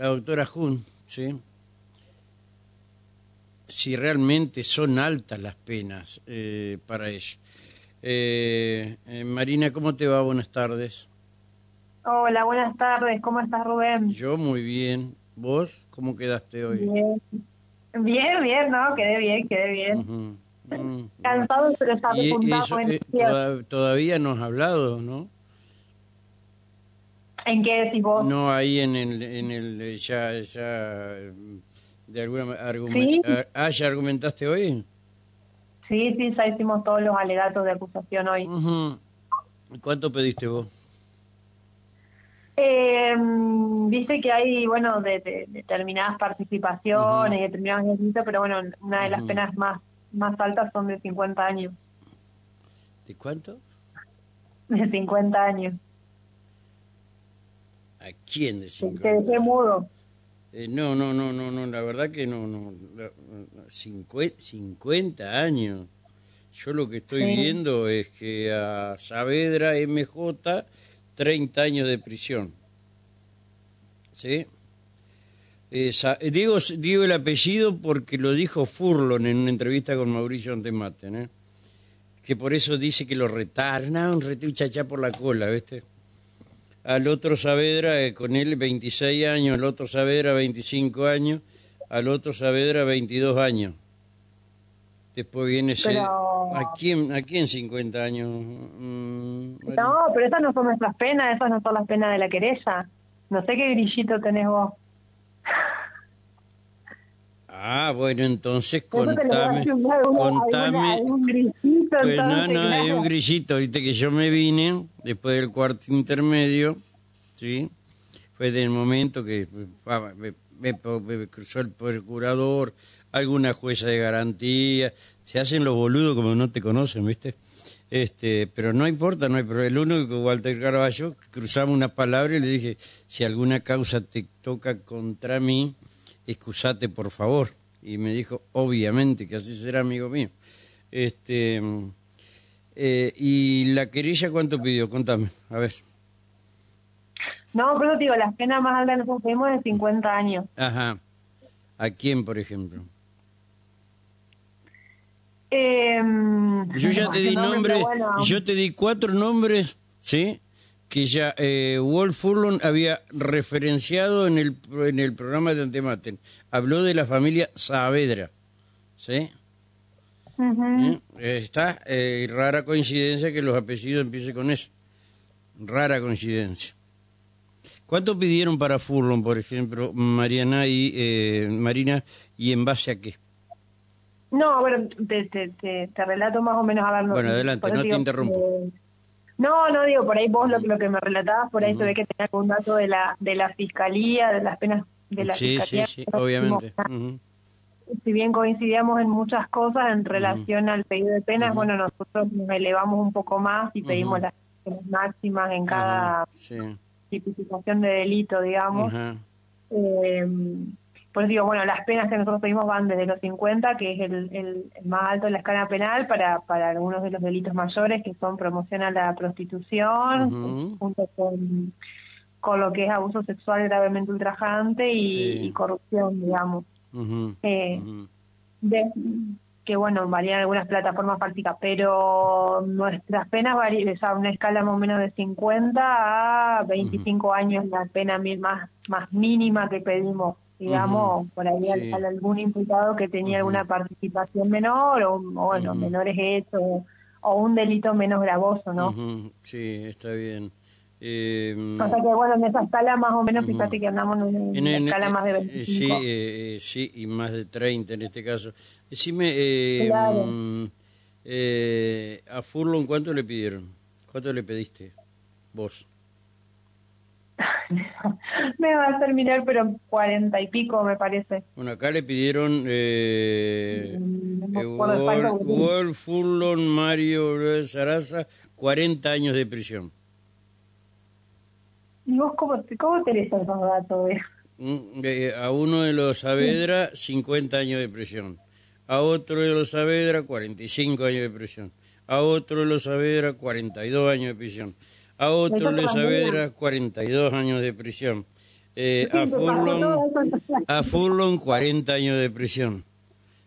la doctora Jun, ¿sí? Si realmente son altas las penas eh, para ella. Eh, eh, Marina, ¿cómo te va? Buenas tardes. Hola, buenas tardes. ¿Cómo estás, Rubén? Yo muy bien. ¿Vos cómo quedaste hoy? Bien, bien, bien ¿no? Quedé bien, quedé bien. Cansado, pero está eh, Todavía no has hablado, ¿no? ¿En qué decís vos? No, ahí en el, en el ya, ya, de alguna argumentación. ¿Ah, ya argumentaste hoy? Sí, sí, ya hicimos todos los alegatos de acusación hoy. ¿Cuánto pediste vos? Eh, dice que hay, bueno, de, determinadas participaciones, determinados delitos, pero bueno, una de las penas más más altas son de 50 años. ¿De cuánto? De 50 años. ¿A quién de 50? Te dejé mudo. Eh, no, no, no, no, no, la verdad que no, no, 50 años. Yo lo que estoy viendo es que a Saavedra MJ 30 años de prisión. ¿Sí? Eh, digo, digo el apellido porque lo dijo Furlon en una entrevista con Mauricio Antematen, ¿eh? que por eso dice que lo retaron, un rete chachá por la cola, ¿viste? Al otro Saavedra, eh, con él 26 años, al otro Saavedra 25 años, al otro Saavedra 22 años. Después viene ese... ¿A quién, ¿A quién 50 años? Mm, no, pero esas no son nuestras penas, esas no son las penas de la querella. No sé qué grillito tenés vos. Ah, bueno, entonces contame, contame. pues no, no, hay un grillito, viste que yo me vine después del cuarto intermedio, ¿sí? Fue del momento que me, cruzó el procurador, alguna jueza de garantía, se hacen los boludos como no te conocen, ¿viste? Este, pero no importa, no hay problema. El único que Walter Carballo cruzamos una palabra y le dije, si alguna causa te toca contra mí, excusate por favor. Y me dijo, obviamente, que así será amigo mío. Este, eh, ¿Y la querella cuánto pidió? Contame, a ver. No, pero digo, las penas más altas nosotros pedimos de 50 años. Ajá. ¿A quién, por ejemplo? Eh, yo ya te di nombre, yo te di cuatro nombres, ¿sí? Que ya eh, Wolf Furlon había referenciado en el, en el programa de Antematen. Habló de la familia Saavedra, ¿sí? ¿Eh? Está eh, rara coincidencia que los apellidos empiecen con eso. Rara coincidencia. ¿Cuánto pidieron para Furlon, por ejemplo, Mariana y eh, Marina, y en base a qué? No, bueno, te, te, te, relato más o menos a ver. Bueno, adelante, no te interrumpo. No, no digo, por ahí vos lo, lo que me relatabas, por ahí se ve que tenía un dato de la, de la fiscalía, de las penas de la sí, fiscalía. Sí, sí, obviamente. Si bien coincidíamos en muchas cosas en relación al pedido de penas, bueno, nosotros nos elevamos un poco más y pedimos las penas máximas en cada tipificación de delito, digamos. Eh, pues digo, bueno, las penas que nosotros pedimos van desde los 50, que es el, el, más alto de la escala penal, para, para algunos de los delitos mayores, que son promoción a la prostitución, junto con, con lo que es abuso sexual gravemente ultrajante y, corrupción, digamos. eh, que bueno, varían algunas plataformas prácticas, pero nuestras penas varían, o una escala más o menos de 50 a 25 años, la pena más, más mínima que pedimos digamos, por ahí algún imputado que tenía alguna participación menor o, bueno, menores hechos o un delito menos gravoso, ¿no? Sí, está bien. Eh, o sea que bueno, en esa escala más o menos, fíjate que andamos en, una escala más de 25. Sí, eh, sí, y más de 30 en este caso. Decime, eh, mm, eh, a Furlon, ¿cuánto le pidieron? ¿Cuánto le pediste vos? me va a terminar, pero cuarenta y pico, me parece. Bueno, acá le pidieron eh, mm, eh Wolf, Furlon, Mario Saraza, 40 años de prisión. ¿Y vos cómo, cómo tenés esos datos? Mm, eh, a uno de los Saavedra, 50 años de prisión. A otro de los Saavedra, 45 años de prisión. A otro de los Saavedra, 42 años de prisión a otro de Saavedra 42 años de prisión. Eh, a, Furlong, a Furlong 40 años de prisión.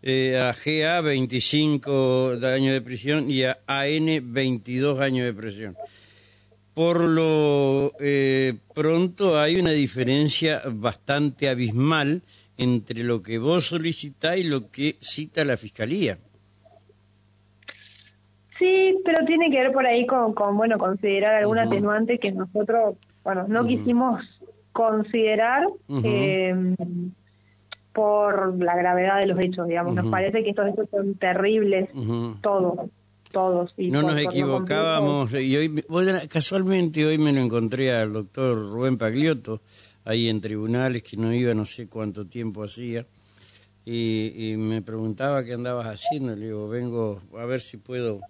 Eh, a GA 25 años de prisión y a AN 22 años de prisión. Por lo eh, pronto hay una diferencia bastante abismal entre lo que vos solicitás y lo que cita la Fiscalía. Sí, pero tiene que ver por ahí con, bueno, considerar algún atenuante que nosotros, bueno, no quisimos considerar eh, por la gravedad de los hechos, digamos. Nos parece que estos hechos son terribles, todos, todos. Y no nos equivocábamos, y hoy, casualmente hoy me lo encontré al doctor Rubén Pagliotto, ahí en tribunales, que no iba no sé cuánto tiempo hacía, y, y me preguntaba qué andabas haciendo, le digo, vengo a ver si puedo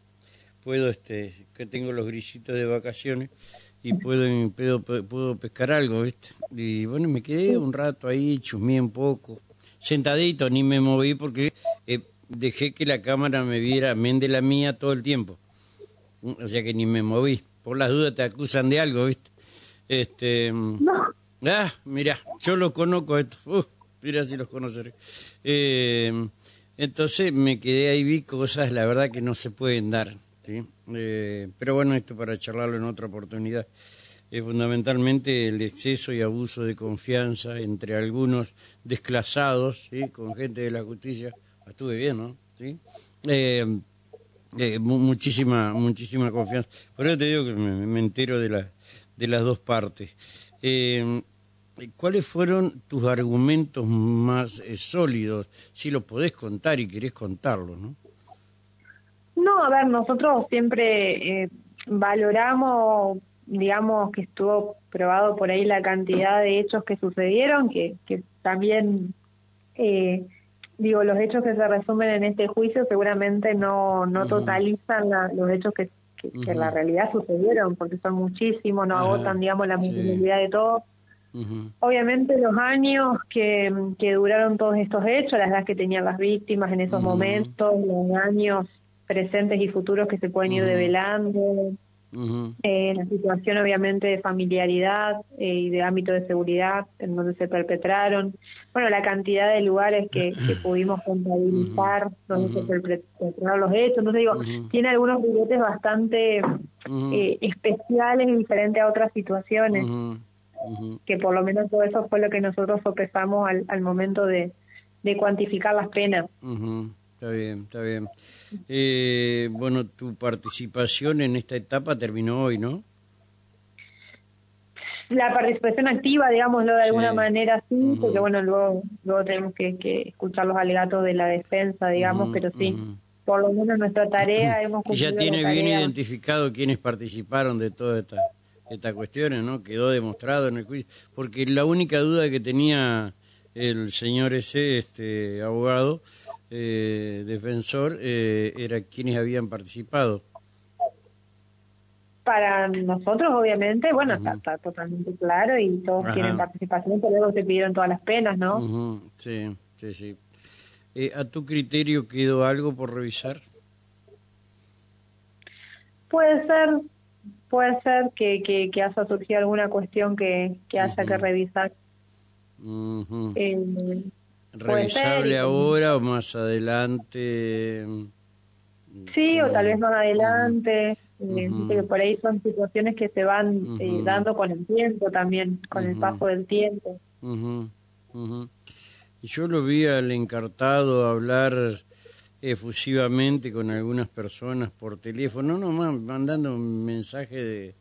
puedo, este, que tengo los grillitos de vacaciones y puedo, puedo, puedo pescar algo, ¿viste? Y bueno, me quedé un rato ahí, chusmé un poco, sentadito, ni me moví porque dejé que la cámara me viera, mende la mía todo el tiempo. O sea que ni me moví. Por las dudas te acusan de algo, ¿viste? Este, no. Ah, mira, yo los conozco esto. Uh, mira si los conoceré. Eh, entonces me quedé ahí, vi cosas, la verdad que no se pueden dar. ¿sí? Eh, pero bueno, esto para charlarlo en otra oportunidad. Es fundamentalmente el exceso y abuso de confianza entre algunos desclasados, ¿sí? con gente de la justicia. Estuve bien, ¿no? ¿Sí? Eh, eh, muchísima, muchísima confianza. Por eso te digo que me, entero de, la, de las dos partes. ¿Cuáles fueron tus argumentos más sólidos? Si lo podés contar y querés contarlo, ¿no? No, a ver, nosotros siempre eh, valoramos, digamos, que estuvo probado por ahí la cantidad de hechos que sucedieron, que, que también, eh, digo, los hechos que se resumen en este juicio seguramente no, no totalizan los hechos que, que, en la realidad sucedieron, porque son muchísimos, no agotan, digamos, la multiplicidad de todo. Obviamente los años que, que duraron todos estos hechos, las edades que tenían las víctimas en esos momentos, los años presentes y futuros que se pueden ir develando, eh, la situación obviamente de familiaridad eh, y de ámbito de seguridad en donde se perpetraron, bueno, la cantidad de lugares que, pudimos contabilizar donde se perpetraron los hechos, entonces digo, tiene algunos billetes bastante eh, especiales y diferentes a otras situaciones, que por lo menos todo eso fue lo que nosotros sopesamos al, al momento de, de cuantificar las penas. Está bien, está bien. Eh, bueno, tu participación en esta etapa terminó hoy, ¿no? La participación activa, digámoslo de alguna manera, sí, porque bueno, luego, luego tenemos que, escuchar los alegatos de la defensa, digamos, pero sí, por lo menos nuestra tarea hemos cumplido. Y ya tiene bien identificado quiénes participaron de todas estas esta cuestiones, ¿no? Quedó demostrado en el juicio, porque la única duda que tenía el señor ese, este abogado, eh, defensor eh, era quienes habían participado. Para nosotros, obviamente, bueno, está, totalmente claro y todos quieren participación, pero luego se pidieron todas las penas, ¿no? Sí, sí, sí. Eh, ¿A tu criterio quedó algo por revisar? Puede ser, puede ser que, que, que haya surgido alguna cuestión que, que haya que revisar. ¿Revisable ahora o más adelante? Sí, o tal vez más adelante. Eh, por ahí son situaciones que se van eh, dando con el tiempo también, con el paso del tiempo. Yo lo vi al encartado hablar efusivamente con algunas personas por teléfono, no nomás mandando un mensaje de,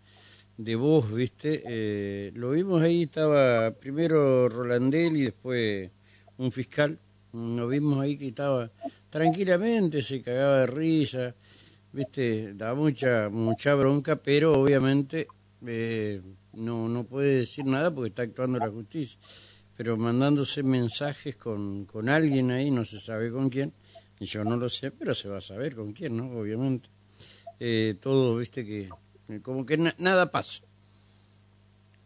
de voz, ¿viste? Eh, lo vimos ahí, estaba primero Rolandel y después un fiscal, nos vimos ahí que estaba tranquilamente, se cagaba de risa, viste, da mucha, mucha bronca, pero obviamente eh, no, no puede decir nada porque está actuando la justicia. Pero mandándose mensajes con, con alguien ahí, no se sabe con quién, y yo no lo sé, pero se va a saber con quién, ¿no? Obviamente. Eh, todo, viste, que como que nada pasa.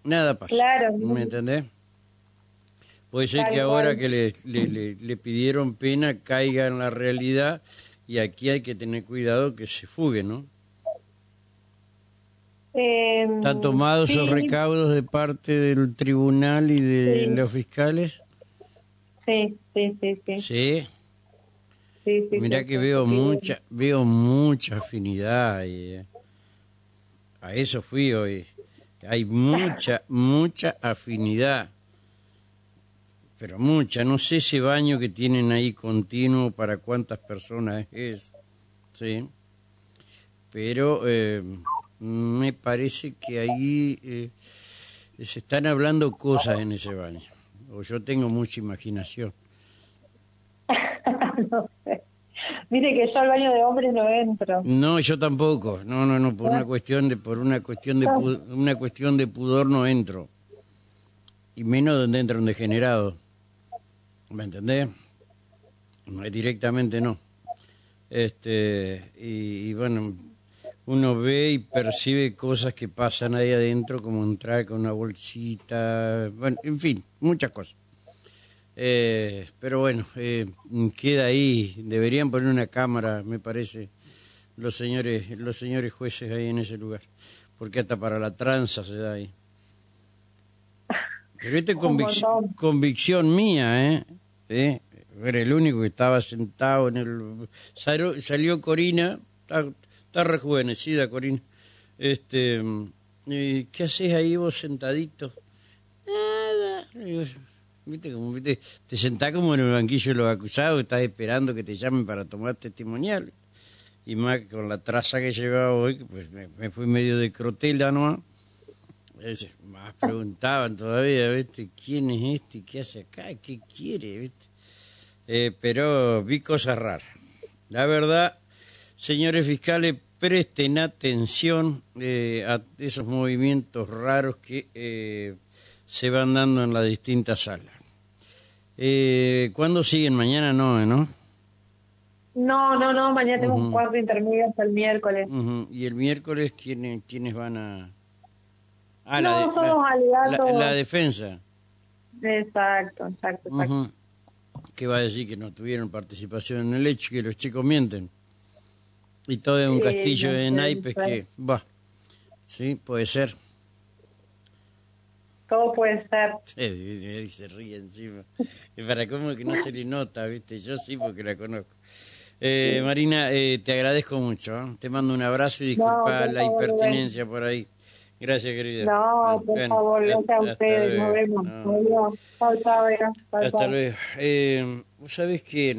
Nada pasa. Claro. ¿Me entendés? Puede ser que ahora que le, le, le, pidieron pena caiga en la realidad y aquí hay que tener cuidado que se fugue, ¿no? Eh, ¿Está tomado esos recaudos de parte del tribunal y de los fiscales? Sí, sí, sí, sí. ¿Sí? Mira que veo mucha, veo mucha afinidad y eh, a eso fui hoy. Hay mucha, mucha afinidad, pero mucha. No sé ese baño que tienen ahí continuo para cuántas personas es, sí. Pero eh, me parece que ahí eh, se están hablando cosas en ese baño. O yo tengo mucha imaginación. no sé. Mire que yo al baño de hombres no entro. No, yo tampoco. No, no, no, por una cuestión de por una cuestión de una cuestión de pudor no entro. Y menos donde entra un degenerado. ¿Me entendés? No, directamente no. Este, y, bueno, uno ve y percibe cosas que pasan ahí adentro, como entrar con una bolsita, bueno, en fin, muchas cosas. Eh, pero bueno, eh, queda ahí. Deberían poner una cámara, me parece, los señores, los señores jueces ahí en ese lugar, porque hasta para la tranza se da ahí. Pero esta es convicción mía, ¿eh? ¿Eh? Era el único que estaba sentado en el... Salió, Corina, está, rejuvenecida Corina. Este, ¿Qué haces ahí vos sentadito? Nada. ¿Viste? Como, ¿viste? Te sentás como en el banquillo de los acusados, estás esperando que te llamen para tomar testimonial. Y más con la traza que llevaba hoy, pues me, fui medio de crotela, ¿no? Más preguntaban todavía, ¿viste? ¿Quién es este? ¿Qué hace acá? ¿Qué quiere? ¿Viste? Eh, pero vi cosas raras. La verdad, señores fiscales, presten atención eh, a esos movimientos raros que eh, se van dando en las distintas salas. Eh, ¿Cuándo siguen? Mañana no, ¿no? No, no, no, mañana tengo un cuarto intermedio hasta el miércoles. ¿Y el miércoles quiénes, quiénes van a...? Ah, no, la, la, defensa. Exacto, exacto, exacto. ¿Qué va a decir que no tuvieron participación en el hecho, que los chicos mienten? Y todo es un castillo de naipes que... Va, sí, puede ser. Todo puede ser. y se ríe encima. Y para cómo que no se le nota, ¿viste? Yo sí porque la conozco. Eh, Marina, eh, te agradezco mucho. ¿eh? Te mando un abrazo y disculpa la impertinencia por ahí. Gracias, querida. No, por favor, gracias a ustedes. Nos vemos. Chao, chao, Hasta luego. Eh, ¿Vos sabés que